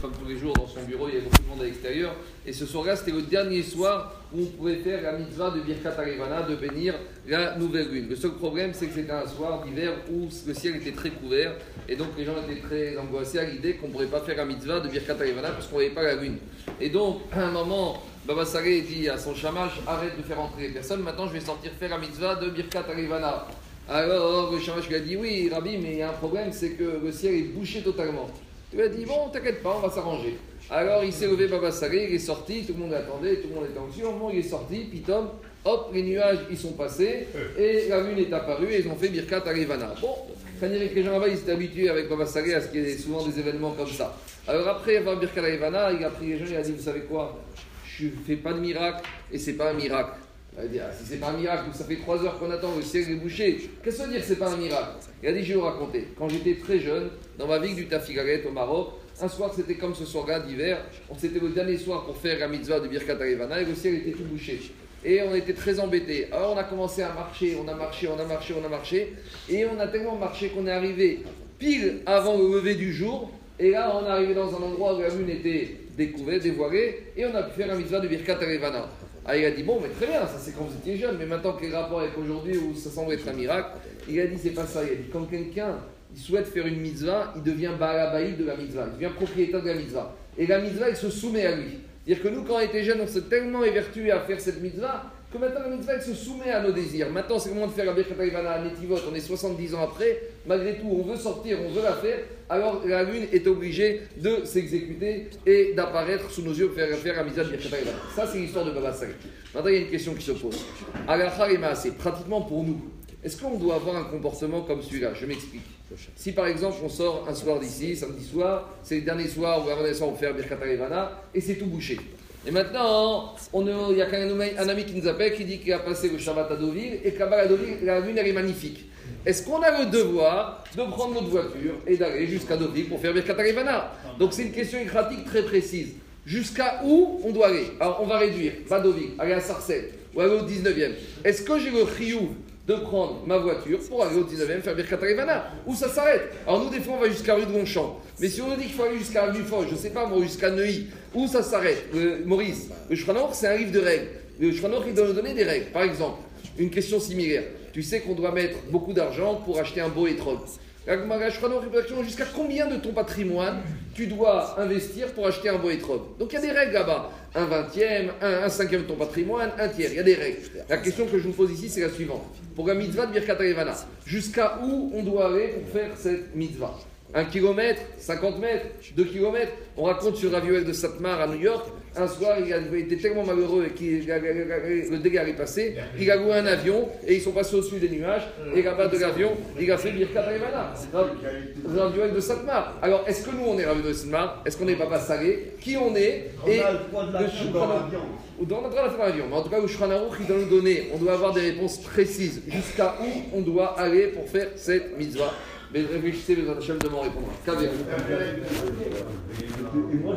comme tous les jours, dans son bureau, il y avait beaucoup de monde à l'extérieur. Et ce soir-là, c'était le dernier soir où on pouvait faire la mitzvah de Birkat Arivana, de bénir la nouvelle lune. Le seul problème, c'est que c'était un soir d'hiver où le ciel était très couvert. Et donc les gens étaient très angoissés à l'idée qu'on ne pourrait pas faire la mitzvah de Birkat Arivana parce qu'on ne voyait pas la lune. Et donc, à un moment, Baba Saleh dit à son chamash arrête de faire entrer les personnes, maintenant je vais sortir faire la mitzvah de Birkat Arivana. Alors le chamash lui a dit oui, Rabbi, mais il y a un problème, c'est que le ciel est bouché totalement. Il lui a dit bon, t'inquiète pas, on va s'arranger. Alors il s'est levé Baba Saleh, il est sorti, tout le monde l'attendait, tout le monde était anxieux. Au moment il est sorti, pitom, hop, les nuages ils sont passés et la lune est apparue et ils ont fait Birkat Arivana. Bon, quand les gens là-bas, ils étaient habitués avec Baba Saleh à ce qu'il y ait souvent des événements comme ça. Alors après avoir Birkat Arivana, il a pris les gens, il a dit vous savez quoi? Je ne fais pas de miracle et c'est pas un miracle. Dire, si c'est pas un miracle, ça fait trois heures qu'on attend, le ciel est bouché. Qu'est-ce que ça veut dire que c'est pas un miracle? Dit, je vais vous raconter. Quand j'étais très jeune, dans ma ville du Tafigaret au Maroc, un soir c'était comme ce soir-là d'hiver, c'était le dernier soir pour faire la mitzvah de Birkat Arivana et le ciel était tout bouché. Et on était très embêtés. Alors on a commencé à marcher, on a marché, on a marché, on a marché. Et on a tellement marché qu'on est arrivé pile avant le lever du jour. Et là, on est arrivé dans un endroit où la lune était découverte, dévoilée, et on a pu faire la mitzvah de Birkat Arevana. Ah, il a dit, bon, mais très bien, ça c'est quand vous étiez jeune, mais maintenant quel rapport avec aujourd'hui où ça semble être un miracle Il a dit, c'est pas ça. Il a dit, quand quelqu'un il souhaite faire une mitzvah, il devient balabaï de la mitzvah, il devient propriétaire de la mitzvah. Et la mitzvah, il se soumet à lui. C'est-à-dire que nous, quand on était jeunes, on s'est tellement évertué à faire cette mitzvah que maintenant la mitzvah se soumet à nos désirs. Maintenant c'est le moment de faire la Birkat Arivana à Netivot, on est 70 ans après, malgré tout on veut sortir, on veut la faire, alors la lune est obligée de s'exécuter et d'apparaître sous nos yeux pour faire, faire la mitzvah de Birkat Arivana. Ça c'est l'histoire de Baba Saleh. Maintenant il y a une question qui se pose. Alachar c'est pratiquement pour nous. Est-ce qu'on doit avoir un comportement comme celui-là? Je m'explique. Si par exemple on sort un soir d'ici, samedi soir, c'est le dernier soir où avant soir on fait Birkat Arivana et c'est tout bouché. Et maintenant, il y a un, ami qui nous appelle qui dit qu'il a passé le Shabbat à Deauville et que là-bas, la lune, est magnifique. Est-ce qu'on a le devoir de prendre notre voiture et d'aller jusqu'à Deauville pour faire Birkat Donc c'est une question écratique très précise. Jusqu'à où on doit aller? Alors on va réduire, pas Deauville, aller à Sarcelles ou aller au 19e. Est-ce que j'ai le riou de prendre ma voiture pour aller au 19e faire Birkat Arivana Où ça s'arrête Alors nous, des fois, on va jusqu'à rue de Longchamp. Mais si on nous dit qu'il faut aller jusqu'à rue Foch, je ne sais pas moi, jusqu'à Neuilly, où ça s'arrête Maurice, le Shranor, c'est un livre de règles. Le Shranor, il doit nous donner des règles. Par exemple, une question similaire. Tu sais qu'on doit mettre beaucoup d'argent pour acheter un beau étrog. Jusqu'à combien de ton patrimoine tu dois investir pour acheter un étrog Donc il y a des règles là-bas. Un vingtième, un, cinquième de ton patrimoine, un tiers. Il y a des règles. La question que je vous pose ici, c'est la suivante. Pour la mitzvah de Birkat jusqu'à où on doit aller pour faire cette mitzvah? Un kilomètre, 50 mètres, 2 kilomètres. On raconte sur Ravioel de Satmar à New York. Un soir, il a été tellement malheureux et le dégât est passé. Il a loué un avion et ils sont passés au-dessus des nuages. Et là-bas de l'avion, il a fait Birkat Arivana. Ravioel de Satmar. Alors, est-ce que nous, on est Ravioel de Satmar Est-ce qu'on est Papa Salé Qui on est? On a le droit de la faire dans l'avion. On a le droit de l'avion. Mais en tout cas, le il doit nous donner, on doit avoir des réponses précises. Jusqu'à où on doit aller pour faire cette mitzvah? Mais réfléchissez, les Hachem de m'en répondre. Et moi.